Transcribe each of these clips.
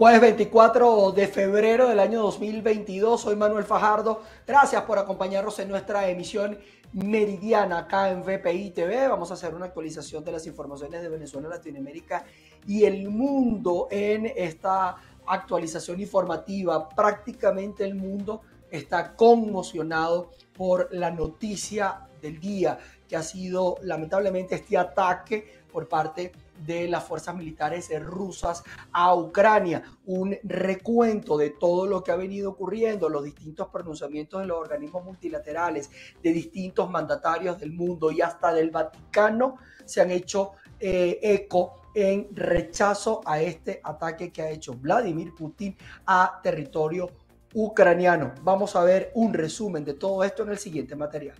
Jueves 24 de febrero del año 2022, soy Manuel Fajardo. Gracias por acompañarnos en nuestra emisión meridiana acá en VPI TV. Vamos a hacer una actualización de las informaciones de Venezuela, Latinoamérica y el mundo en esta actualización informativa. Prácticamente el mundo está conmocionado por la noticia del día, que ha sido lamentablemente este ataque por parte de las fuerzas militares rusas a Ucrania. Un recuento de todo lo que ha venido ocurriendo, los distintos pronunciamientos de los organismos multilaterales, de distintos mandatarios del mundo y hasta del Vaticano se han hecho eh, eco en rechazo a este ataque que ha hecho Vladimir Putin a territorio ucraniano. Vamos a ver un resumen de todo esto en el siguiente material.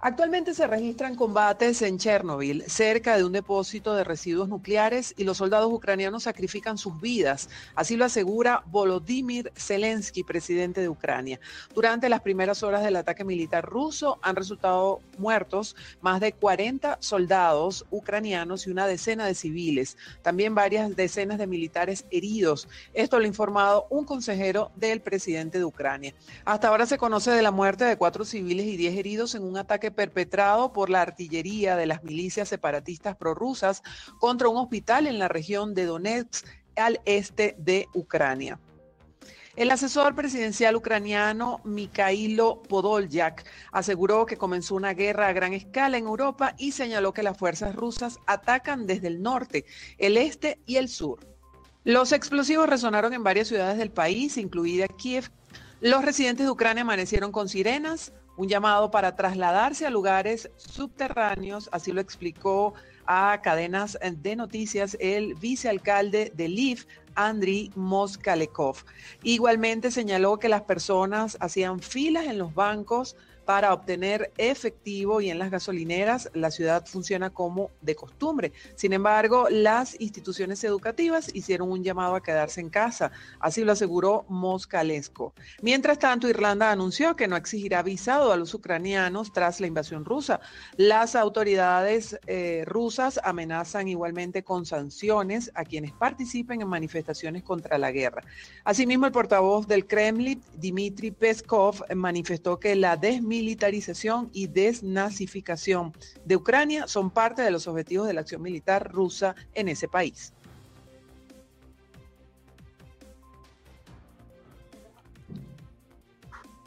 Actualmente se registran combates en Chernobyl, cerca de un depósito de residuos nucleares, y los soldados ucranianos sacrifican sus vidas. Así lo asegura Volodymyr Zelensky, presidente de Ucrania. Durante las primeras horas del ataque militar ruso han resultado muertos más de 40 soldados ucranianos y una decena de civiles. También varias decenas de militares heridos. Esto lo ha informado un consejero del presidente de Ucrania. Hasta ahora se conoce de la muerte de cuatro civiles y diez heridos en un ataque perpetrado por la artillería de las milicias separatistas prorrusas contra un hospital en la región de Donetsk, al este de Ucrania. El asesor presidencial ucraniano Mikhailo Podolyak aseguró que comenzó una guerra a gran escala en Europa y señaló que las fuerzas rusas atacan desde el norte, el este y el sur. Los explosivos resonaron en varias ciudades del país, incluida Kiev. Los residentes de Ucrania amanecieron con sirenas, un llamado para trasladarse a lugares subterráneos, así lo explicó a cadenas de noticias el vicealcalde de Lviv, Andriy Moskalekov. Igualmente señaló que las personas hacían filas en los bancos para obtener efectivo y en las gasolineras la ciudad funciona como de costumbre. Sin embargo, las instituciones educativas hicieron un llamado a quedarse en casa, así lo aseguró Moscalesco. Mientras tanto, Irlanda anunció que no exigirá visado a los ucranianos tras la invasión rusa. Las autoridades eh, rusas amenazan igualmente con sanciones a quienes participen en manifestaciones contra la guerra. Asimismo, el portavoz del Kremlin, Dmitry Peskov, manifestó que la desmilitarización militarización y desnazificación de Ucrania son parte de los objetivos de la acción militar rusa en ese país.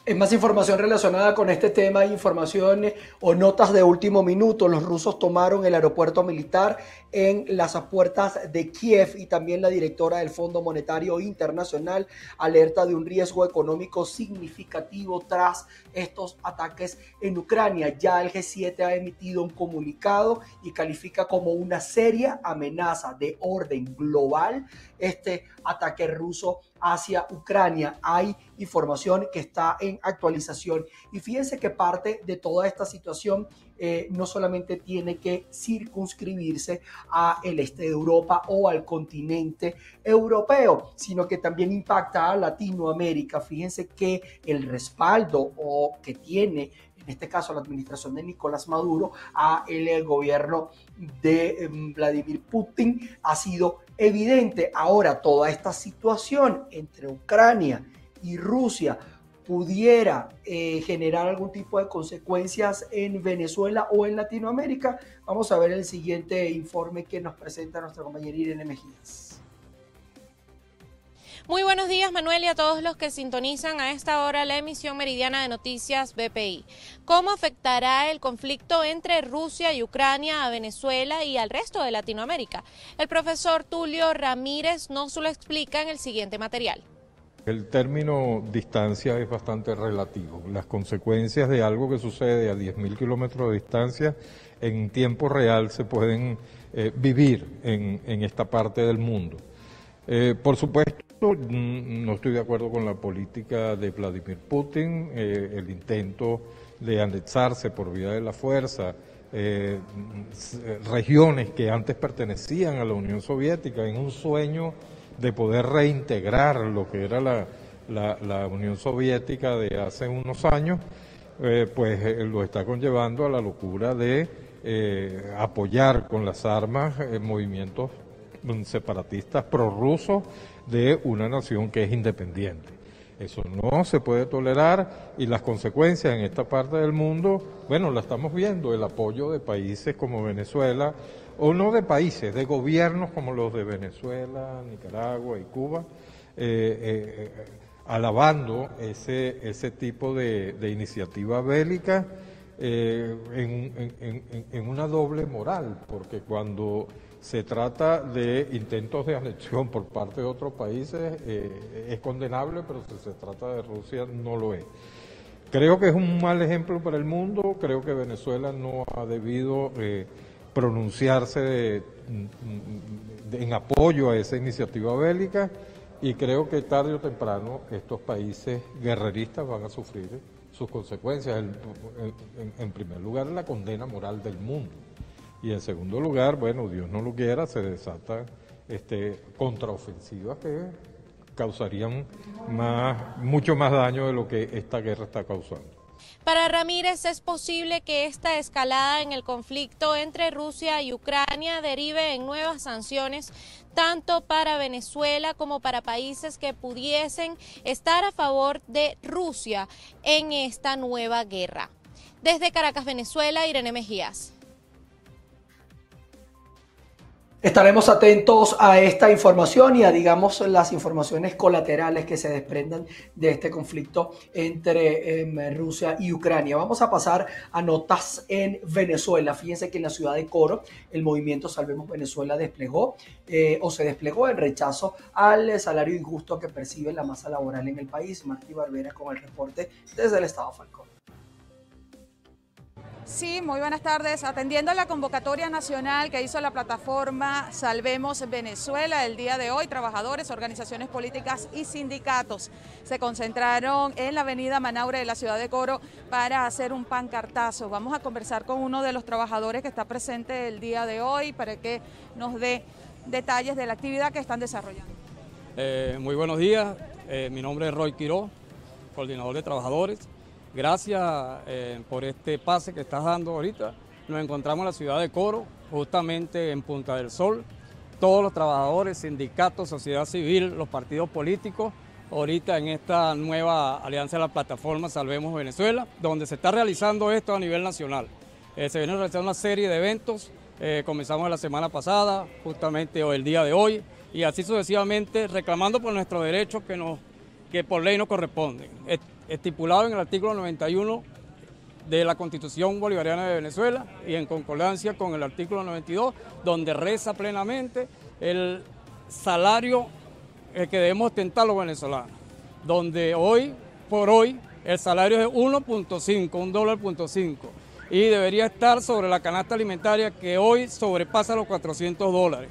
En más información relacionada con este tema, información o notas de último minuto. Los rusos tomaron el aeropuerto militar en las puertas de Kiev y también la directora del Fondo Monetario Internacional alerta de un riesgo económico significativo tras estos ataques en Ucrania. Ya el G7 ha emitido un comunicado y califica como una seria amenaza de orden global este ataque ruso hacia Ucrania. Hay información que está en actualización y fíjense que parte de toda esta situación eh, no solamente tiene que circunscribirse a el este de Europa o al continente europeo, sino que también impacta a Latinoamérica. Fíjense que el respaldo o que tiene en este caso la administración de Nicolás Maduro, a el gobierno de em, Vladimir Putin ha sido evidente. Ahora, toda esta situación entre Ucrania y Rusia pudiera eh, generar algún tipo de consecuencias en Venezuela o en Latinoamérica. Vamos a ver el siguiente informe que nos presenta nuestra compañera Irene Mejías. Muy buenos días, Manuel, y a todos los que sintonizan a esta hora la emisión meridiana de noticias BPI. ¿Cómo afectará el conflicto entre Rusia y Ucrania a Venezuela y al resto de Latinoamérica? El profesor Tulio Ramírez nos lo explica en el siguiente material. El término distancia es bastante relativo. Las consecuencias de algo que sucede a 10.000 kilómetros de distancia en tiempo real se pueden eh, vivir en, esta parte del mundo. Eh, por supuesto, mm, no estoy de acuerdo con la política de Vladimir Putin, eh, el intento de anexarse por vía de la fuerza regiones que antes pertenecían a la Unión Soviética en un sueño de poder reintegrar lo que era la, la, Unión Soviética de hace unos años, eh, pues eh, lo está conllevando a la locura de eh, apoyar con las armas movimientos separatistas prorrusos de una nación que es independiente. Eso no se puede tolerar y las consecuencias en esta parte del mundo, bueno, la estamos viendo, el apoyo de países como Venezuela, o no de países, de gobiernos como los de Venezuela, Nicaragua y Cuba, eh, eh, alabando ese, ese tipo de, iniciativa bélica eh, en, una doble moral, porque cuando se trata de intentos de anexión por parte de otros países, es condenable, pero si se trata de Rusia no lo es. Creo que es un mal ejemplo para el mundo, creo que Venezuela no ha debido pronunciarse en apoyo a esa iniciativa bélica y creo que tarde o temprano estos países guerreristas van a sufrir sus consecuencias. En, primer lugar, la condena moral del mundo. Y en segundo lugar, bueno, Dios no lo quiera, se desata este, contraofensivas que causarían más, mucho más daño de lo que esta guerra está causando. Para Ramírez es posible que esta escalada en el conflicto entre Rusia y Ucrania derive en nuevas sanciones tanto para Venezuela como para países que pudiesen estar a favor de Rusia en esta nueva guerra. Desde Caracas, Venezuela, Irene Mejías. Estaremos atentos a esta información y a, digamos, las informaciones colaterales que se desprendan de este conflicto entre em, Rusia y Ucrania. Vamos a pasar a notas en Venezuela. Fíjense que en la ciudad de Coro el movimiento Salvemos Venezuela desplegó eh, o se desplegó en rechazo al salario injusto que percibe la masa laboral en el país. Martí Barbera con el reporte desde el Estado Falcón. Sí, muy buenas tardes. Atendiendo la convocatoria nacional que hizo la plataforma Salvemos Venezuela el día de hoy, trabajadores, organizaciones políticas y sindicatos se concentraron en la avenida Manaure de la ciudad de Coro para hacer un pancartazo. Vamos a conversar con uno de los trabajadores que está presente el día de hoy para que nos dé detalles de la actividad que están desarrollando. Eh, muy buenos días, eh, mi nombre es Roy Quiró, coordinador de trabajadores. Gracias eh, por este pase que estás dando ahorita. Nos encontramos en la ciudad de Coro, justamente en Punta del Sol. Todos los trabajadores, sindicatos, sociedad civil, los partidos políticos, ahorita en esta nueva alianza de la plataforma Salvemos Venezuela, donde se está realizando esto a nivel nacional. Eh, se viene realizando una serie de eventos, eh, comenzamos la semana pasada, justamente o el día de hoy, y así sucesivamente reclamando por nuestros derechos que, nos, que por ley nos corresponden estipulado en el artículo 91 de la Constitución Bolivariana de Venezuela y en concordancia con el artículo 92, donde reza plenamente el salario que debemos ostentar los venezolanos, donde hoy por hoy el salario es 1.5, un dólar punto cinco, y debería estar sobre la canasta alimentaria que hoy sobrepasa los 400 dólares.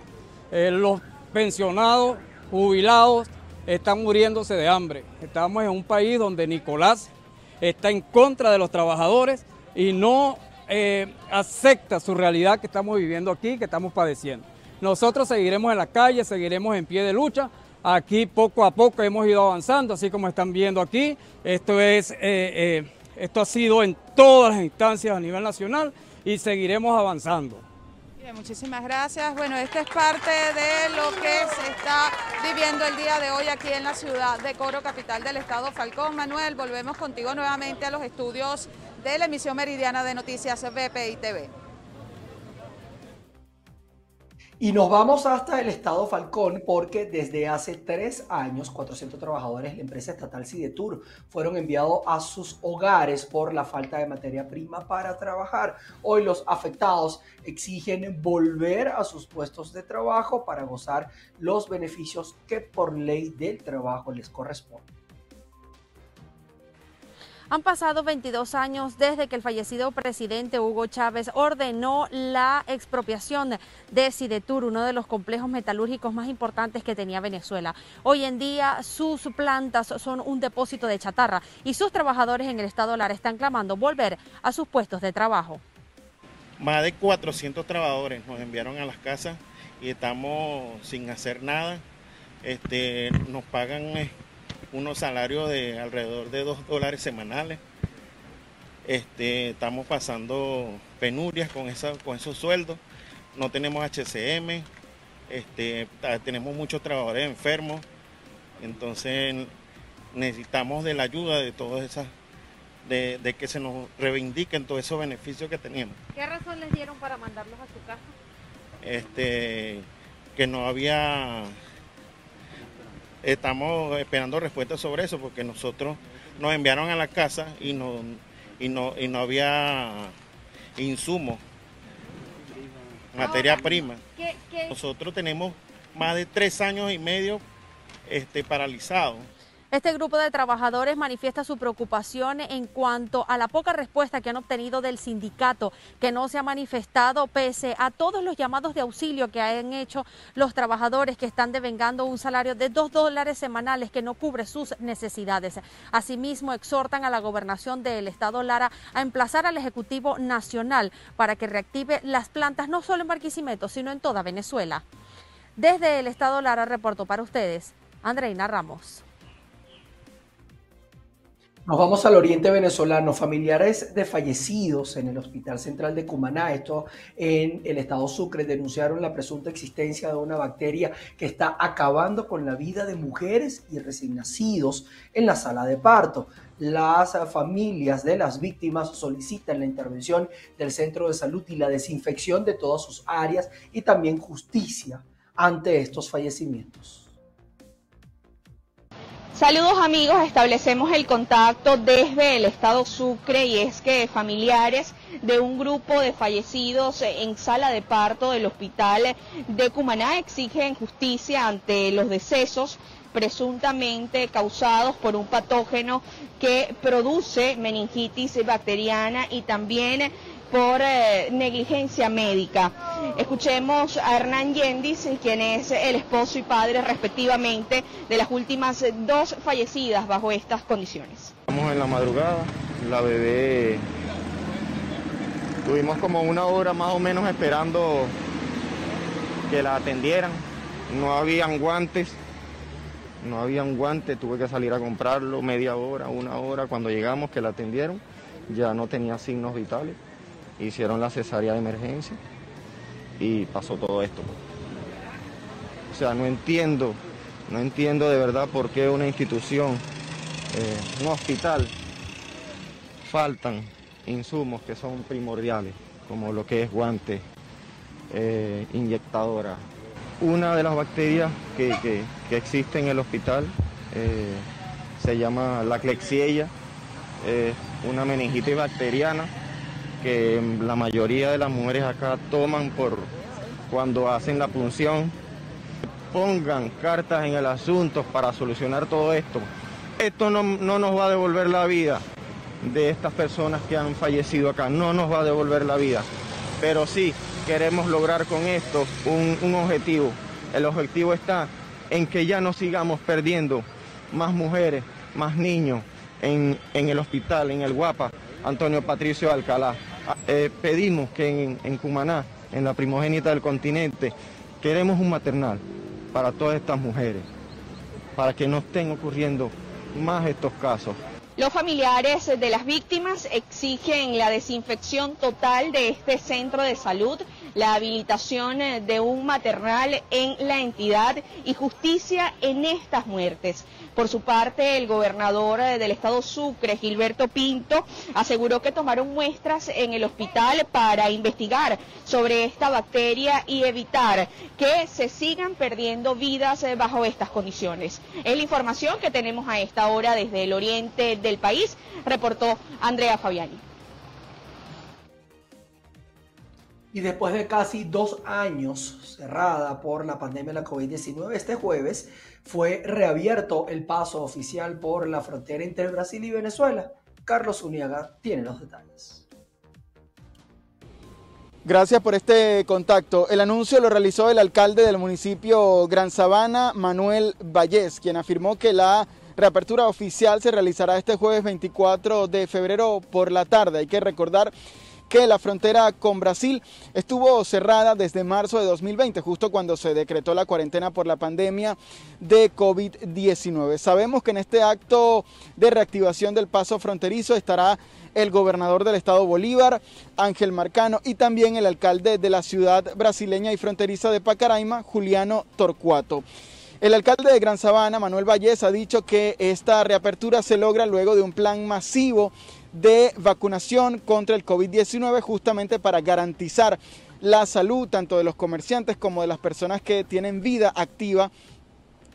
Eh, los pensionados, jubilados, están muriéndose de hambre. Estamos en un país donde Nicolás está en contra de los trabajadores y no eh, acepta su realidad que estamos viviendo aquí, que estamos padeciendo. Nosotros seguiremos en la calle, seguiremos en pie de lucha. Aquí poco a poco hemos ido avanzando, así como están viendo aquí. Esto, es, eh, eh, esto ha sido en todas las instancias a nivel nacional y seguiremos avanzando muchísimas gracias. Bueno, esto es parte de lo que se está viviendo el día de hoy aquí en la ciudad de Coro, capital del estado Falcón. Manuel, volvemos contigo nuevamente a los estudios de la emisión meridiana de noticias BPI TV. Y nos vamos hasta el estado Falcón porque desde hace tres años 400 trabajadores de la empresa estatal Cidetur fueron enviados a sus hogares por la falta de materia prima para trabajar. Hoy los afectados exigen volver a sus puestos de trabajo para gozar los beneficios que por ley del trabajo les corresponden. Han pasado 22 años desde que el fallecido presidente Hugo Chávez ordenó la expropiación de Sidetur, uno de los complejos metalúrgicos más importantes que tenía Venezuela. Hoy en día sus plantas son un depósito de chatarra y sus trabajadores en el estado Lara están clamando volver a sus puestos de trabajo. Más de 400 trabajadores nos enviaron a las casas y estamos sin hacer nada. Este, nos pagan unos salarios de alrededor de 2 dólares semanales. Este, estamos pasando penurias con, esa, con esos sueldos. No tenemos HCM, este, tenemos muchos trabajadores enfermos. Entonces necesitamos de la ayuda de todas esas, de, que se nos reivindiquen todos esos beneficios que teníamos. ¿Qué razón les dieron para mandarlos a su casa? Este, que no había, estamos esperando respuestas sobre eso porque nosotros nos enviaron a la casa y no, y no, y no había insumos, materia prima. Nosotros tenemos más de tres años y medio este, paralizados. Este grupo de trabajadores manifiesta su preocupación en cuanto a la poca respuesta que han obtenido del sindicato, que no se ha manifestado pese a todos los llamados de auxilio que han hecho los trabajadores que están devengando un salario de dos dólares semanales que no cubre sus necesidades. Asimismo, exhortan a la gobernación del estado Lara a emplazar al Ejecutivo Nacional para que reactive las plantas no solo en Barquisimeto, sino en toda Venezuela. Desde el estado Lara reporto para ustedes, Andreina Ramos. Nos vamos al oriente venezolano. Familiares de fallecidos en el Hospital Central de Cumaná, esto en el estado Sucre, denunciaron la presunta existencia de una bacteria que está acabando con la vida de mujeres y recién nacidos en la sala de parto. Las familias de las víctimas solicitan la intervención del centro de salud y la desinfección de todas sus áreas y también justicia ante estos fallecimientos. Saludos amigos, establecemos el contacto desde el estado Sucre y es que familiares de un grupo de fallecidos en sala de parto del hospital de Cumaná exigen justicia ante los decesos presuntamente causados por un patógeno que produce meningitis bacteriana y también por eh, negligencia médica. Escuchemos a Hernán Yendis, quien es el esposo y padre respectivamente de las últimas dos fallecidas bajo estas condiciones. Estamos en la madrugada, la bebé tuvimos como una hora más o menos esperando que la atendieran. No habían guantes, no habían guantes, tuve que salir a comprarlo media hora, una hora. Cuando llegamos que la atendieron, ya no tenía signos vitales hicieron la cesárea de emergencia y pasó todo esto. O sea, no entiendo, no entiendo de verdad por qué una institución, eh, un hospital, faltan insumos que son primordiales, como lo que es guante, eh, inyectadora. Una de las bacterias que, que, existe en el hospital eh, se llama la Klebsiella, una meningitis bacteriana que la mayoría de las mujeres acá toman por cuando hacen la punción. Pongan cartas en el asunto para solucionar todo esto. Esto no, nos va a devolver la vida de estas personas que han fallecido acá, no nos va a devolver la vida. Pero sí queremos lograr con esto un, objetivo. El objetivo está en que ya no sigamos perdiendo más mujeres, más niños en, en el hospital, en el Guapa, Antonio Patricio Alcalá. Eh, pedimos que en, Cumaná, en la primogénita del continente, queremos un maternal para todas estas mujeres, para que no estén ocurriendo más estos casos. Los familiares de las víctimas exigen la desinfección total de este centro de salud, la habilitación de un maternal en la entidad y justicia en estas muertes. Por su parte, el gobernador eh, del estado Sucre, Gilberto Pinto, aseguró que tomaron muestras en el hospital para investigar sobre esta bacteria y evitar que se sigan perdiendo vidas eh, bajo estas condiciones. Es la información que tenemos a esta hora desde el oriente del país, reportó Andrea Fabiani. Y después de casi dos años cerrada por la pandemia de la COVID-19, este jueves fue reabierto el paso oficial por la frontera entre Brasil y Venezuela. Carlos Uniaga tiene los detalles. Gracias por este contacto. El anuncio lo realizó el alcalde del municipio Gran Sabana, Manuel Vallés, quien afirmó que la reapertura oficial se realizará este jueves 24 de febrero por la tarde. Hay que recordar que la frontera con Brasil estuvo cerrada desde marzo de 2020, justo cuando se decretó la cuarentena por la pandemia de COVID-19. Sabemos que en este acto de reactivación del paso fronterizo estará el gobernador del estado Bolívar, Ángel Marcano, y también el alcalde de la ciudad brasileña y fronteriza de Pacaraima, Juliano Torcuato. El alcalde de Gran Sabana, Manuel Vallés, ha dicho que esta reapertura se logra luego de un plan masivo de vacunación contra el COVID-19 justamente para garantizar la salud tanto de los comerciantes como de las personas que tienen vida activa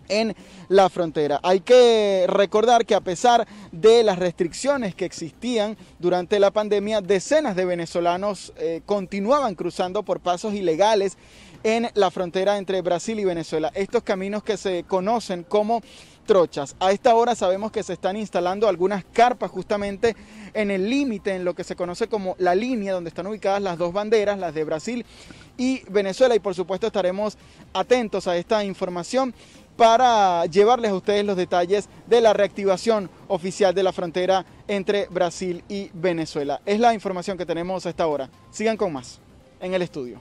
en la frontera. Hay que recordar que a pesar de las restricciones que existían durante la pandemia, decenas de venezolanos eh, continuaban cruzando por pasos ilegales en la frontera entre Brasil y Venezuela. Estos caminos que se conocen como trochas. A esta hora sabemos que se están instalando algunas carpas justamente en el límite, en lo que se conoce como la línea donde están ubicadas las dos banderas, las de Brasil y Venezuela. Y por supuesto estaremos atentos a esta información para llevarles a ustedes los detalles de la reactivación oficial de la frontera entre Brasil y Venezuela. Es la información que tenemos a esta hora. Sigan con más en el estudio.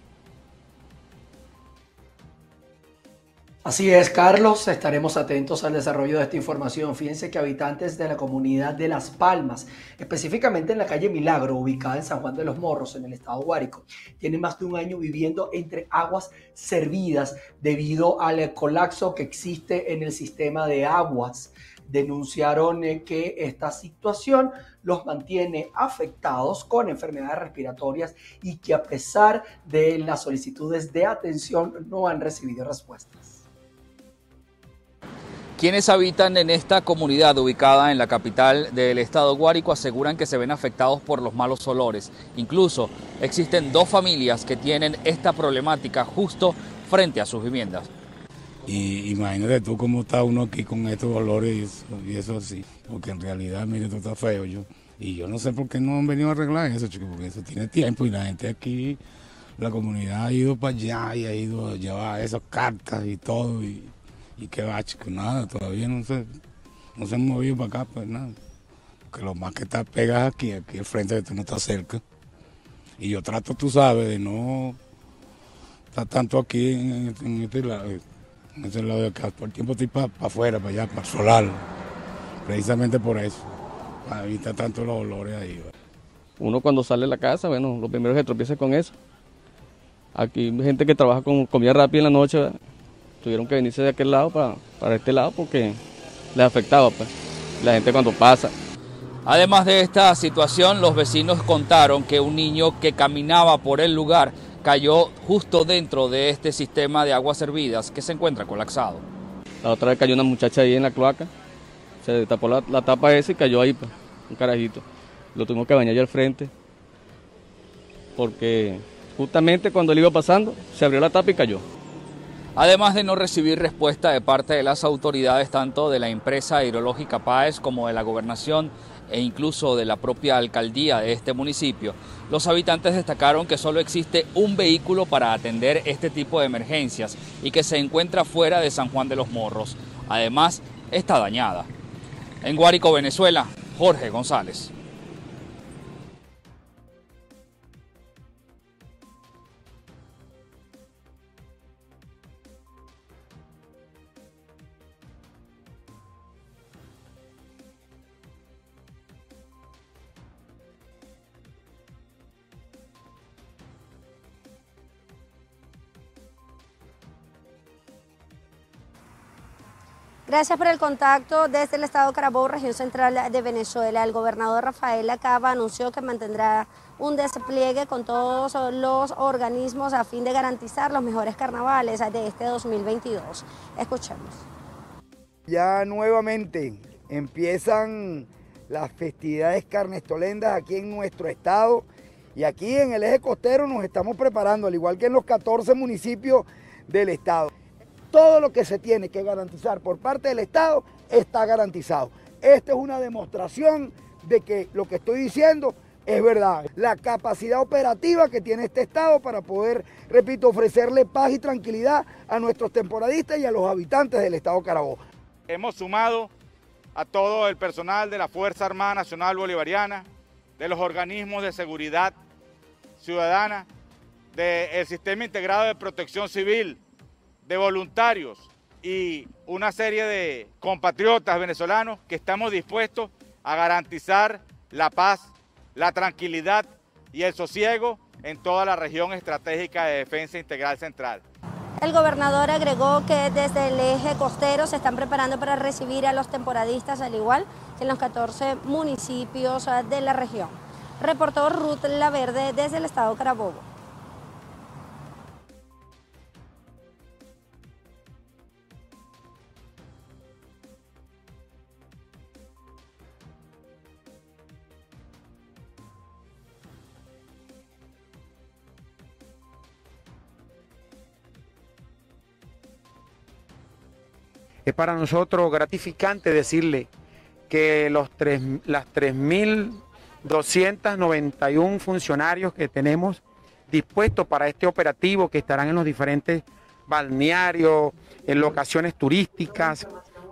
Así es, Carlos, estaremos atentos al desarrollo de esta información. Fíjense que habitantes de la comunidad de Las Palmas, específicamente en la calle Milagro, ubicada en San Juan de los Morros, en el estado Guárico, tienen más de un año viviendo entre aguas servidas debido al colapso que existe en el sistema de aguas. Denunciaron eh, que esta situación los mantiene afectados con enfermedades respiratorias y que a pesar de las solicitudes de atención no han recibido respuestas. Quienes habitan en esta comunidad ubicada en la capital del estado Guárico aseguran que se ven afectados por los malos olores. Incluso existen dos familias que tienen esta problemática justo frente a sus viviendas. Y imagínate tú cómo está uno aquí con estos olores y eso, así, porque en realidad, mire, esto está feo yo. Y yo no sé por qué no han venido a arreglar eso, chicos, porque eso tiene tiempo y la gente aquí, la comunidad ha ido para allá y ha ido a llevar esas cartas y todo. Y, y qué chico, nada, todavía no se, no se han movido para acá, pues nada. Porque lo más que está pegado aquí, aquí al frente de tú no está cerca. Y yo trato, tú sabes, de no estar tanto aquí en, este lado, en este lado de acá. Por el tiempo estoy para afuera, para allá, para el solar. Precisamente por eso, para evitar tanto los olores ahí. Uno cuando sale de la casa, bueno, lo primero que tropieza con eso. Aquí hay gente que trabaja con comida rápida en la noche, ¿verdad? Tuvieron que venirse de aquel lado para, para este lado porque les afectaba pues, la gente cuando pasa. Además de esta situación, los vecinos contaron que un niño que caminaba por el lugar cayó justo dentro de este sistema de aguas servidas que se encuentra colapsado. La otra vez cayó una muchacha ahí en la cloaca, se tapó la, tapa esa y cayó ahí, pues, un carajito. Lo tuvimos que bañar allá al frente, porque justamente cuando él iba pasando, se abrió la tapa y cayó. Además de no recibir respuesta de parte de las autoridades tanto de la empresa hidrológica PAES como de la gobernación e incluso de la propia alcaldía de este municipio, los habitantes destacaron que solo existe un vehículo para atender este tipo de emergencias y que se encuentra fuera de San Juan de los Morros. Además, está dañada. En Guárico, Venezuela, Jorge González. Gracias por el contacto desde el estado Carabobo, región central de Venezuela. El gobernador Rafael Acaba anunció que mantendrá un despliegue con todos los organismos a fin de garantizar los mejores carnavales de este 2022. Escuchemos. Ya nuevamente empiezan las festividades carnestolendas aquí en nuestro estado y aquí en el eje costero nos estamos preparando, al igual que en los 14 municipios del estado todo lo que se tiene que garantizar por parte del Estado está garantizado. Esta es una demostración de que lo que estoy diciendo es verdad. La capacidad operativa que tiene este Estado para poder, repito, ofrecerle paz y tranquilidad a nuestros temporadistas y a los habitantes del Estado Carabobo. Hemos sumado a todo el personal de la Fuerza Armada Nacional Bolivariana, de los organismos de seguridad ciudadana, del sistema integrado de protección civil, de voluntarios y una serie de compatriotas venezolanos que estamos dispuestos a garantizar la paz, la tranquilidad y el sosiego en toda la región estratégica de defensa integral central. El gobernador agregó que desde el eje costero se están preparando para recibir a los temporadistas al igual que en los 14 municipios de la región. Reportó Ruth Laverde desde el estado Carabobo. Es para nosotros gratificante decirle que los tres, las 3.291 funcionarios que tenemos dispuestos para este operativo, que estarán en los diferentes balnearios, en locaciones turísticas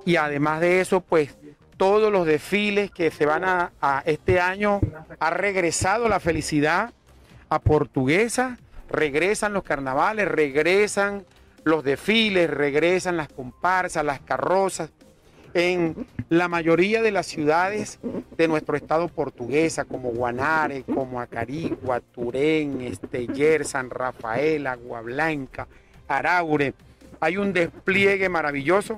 y además de eso, pues todos los desfiles que se van a, a este año ha regresado la felicidad a Portuguesa, regresan los carnavales, regresan los desfiles, regresan las comparsas, las carrozas. En la mayoría de las ciudades de nuestro estado portuguesa, como Guanare, como Acarigua, Turén, Esteller, San Rafael, Agua Blanca, Araure, hay un despliegue maravilloso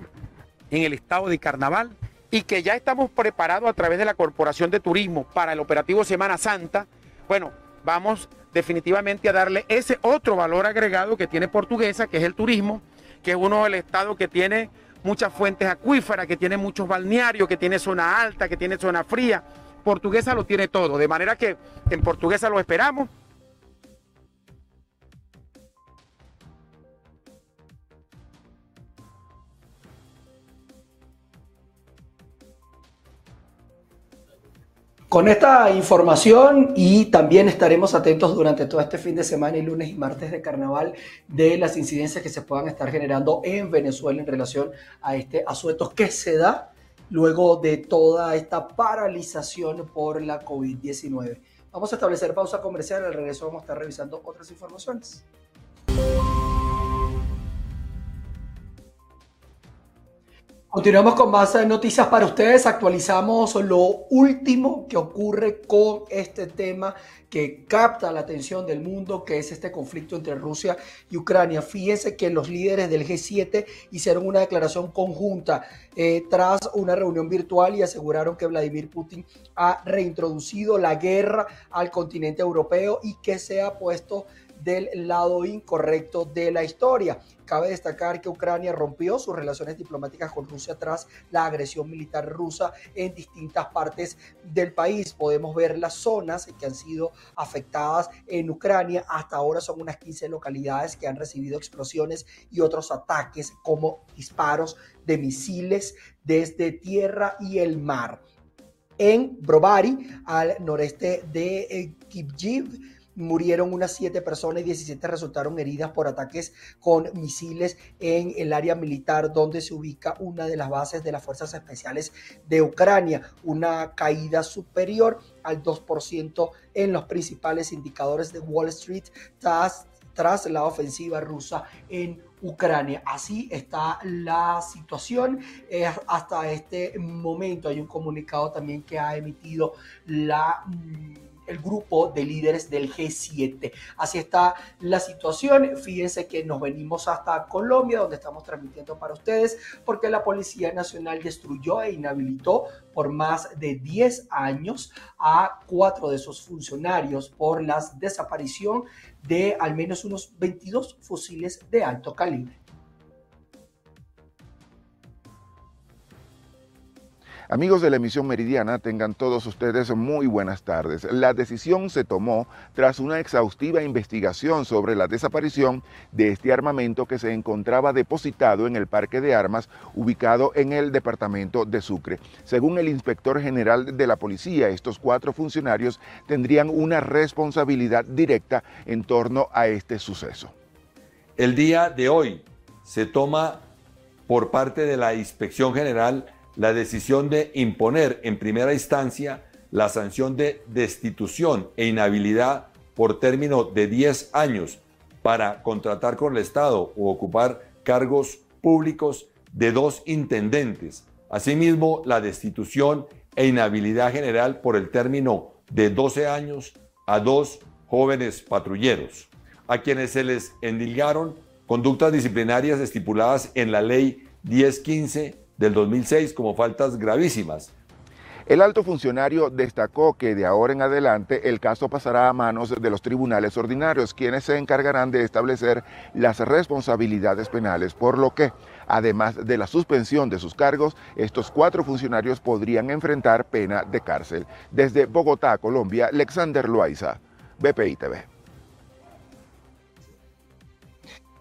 en el estado de Carnaval y que ya estamos preparados a través de la Corporación de Turismo para el operativo Semana Santa. Bueno, vamos definitivamente a darle ese otro valor agregado que tiene Portuguesa, que es el turismo, que es uno del estados que tiene muchas fuentes acuíferas, que tiene muchos balnearios, que tiene zona alta, que tiene zona fría. Portuguesa lo tiene todo, de manera que en Portuguesa lo esperamos. Con esta información y también estaremos atentos durante todo este fin de semana y lunes y martes de carnaval de las incidencias que se puedan estar generando en Venezuela en relación a este asueto que se da luego de toda esta paralización por la COVID-19. Vamos a establecer pausa comercial, al regreso vamos a estar revisando otras informaciones. Continuamos con más noticias para ustedes. Actualizamos lo último que ocurre con este tema que capta la atención del mundo, que es este conflicto entre Rusia y Ucrania. Fíjense que los líderes del G7 hicieron una declaración conjunta eh, tras una reunión virtual y aseguraron que Vladimir Putin ha reintroducido la guerra al continente europeo y que se ha puesto del lado incorrecto de la historia. Cabe destacar que Ucrania rompió sus relaciones diplomáticas con Rusia tras la agresión militar rusa en distintas partes del país. Podemos ver las zonas que han sido afectadas en Ucrania. Hasta ahora son unas 15 localidades que han recibido explosiones y otros ataques como disparos de misiles desde tierra y el mar. En Brovary, al noreste de eh, Kyiv, murieron unas 7 personas y 17 resultaron heridas por ataques con misiles en el área militar donde se ubica una de las bases de las Fuerzas Especiales de Ucrania, una caída superior al 2% en los principales indicadores de Wall Street tras, tras la ofensiva rusa en Ucrania. Así está la situación hasta este momento. Hay un comunicado también que ha emitido la... Mm, el grupo de líderes del G7. Así está la situación. Fíjense que nos venimos hasta Colombia, donde estamos transmitiendo para ustedes, porque la Policía Nacional destruyó e inhabilitó por más de 10 años a cuatro de sus funcionarios por la desaparición de al menos unos 22 fusiles de alto calibre. Amigos de la emisión meridiana, tengan todos ustedes muy buenas tardes. La decisión se tomó tras una exhaustiva investigación sobre la desaparición de este armamento que se encontraba depositado en el parque de armas ubicado en el departamento de Sucre. Según el inspector general de la policía, estos cuatro funcionarios tendrían una responsabilidad directa en torno a este suceso. El día de hoy se toma por parte de la Inspección General la decisión de imponer en primera instancia la sanción de destitución e inhabilidad por término de 10 años para contratar con el Estado o ocupar cargos públicos de dos intendentes. Asimismo, la destitución e inhabilidad general por el término de 12 años a dos jóvenes patrulleros, a quienes se les endilgaron conductas disciplinarias estipuladas en la ley 1015 del 2006 como faltas gravísimas. El alto funcionario destacó que de ahora en adelante el caso pasará a manos de los tribunales ordinarios, quienes se encargarán de establecer las responsabilidades penales, por lo que, además de la suspensión de sus cargos, estos cuatro funcionarios podrían enfrentar pena de cárcel. Desde Bogotá, Colombia, Alexander Loaiza, BPI TV.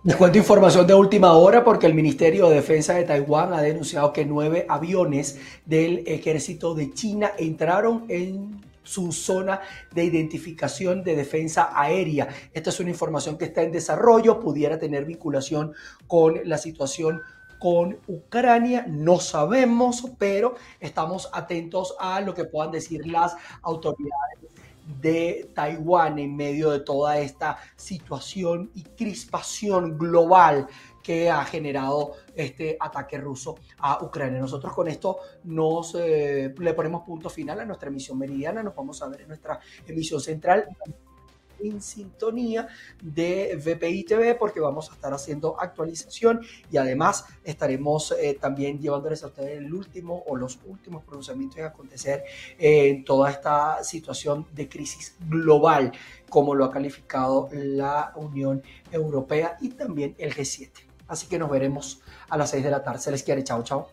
Les cuento información de última hora porque el Ministerio de Defensa de Taiwán ha denunciado que nueve aviones del ejército de China entraron en su zona de identificación de defensa aérea. Esta es una información que está en desarrollo, pudiera tener vinculación con la situación con Ucrania, no sabemos, pero estamos atentos a lo que puedan decir las autoridades de Taiwán en medio de toda esta situación y crispación global que ha generado este ataque ruso a Ucrania. Nosotros con esto nos eh, le ponemos punto final a nuestra emisión meridiana, nos vamos a ver en nuestra emisión central en sintonía de VPI TV porque vamos a estar haciendo actualización y además estaremos eh, también llevándoles a ustedes el último o los últimos pronunciamientos en acontecer en toda esta situación de crisis global como lo ha calificado la Unión Europea y también el G7. Así que nos veremos a las 6 de la tarde. Se les quiere. Chao, chao.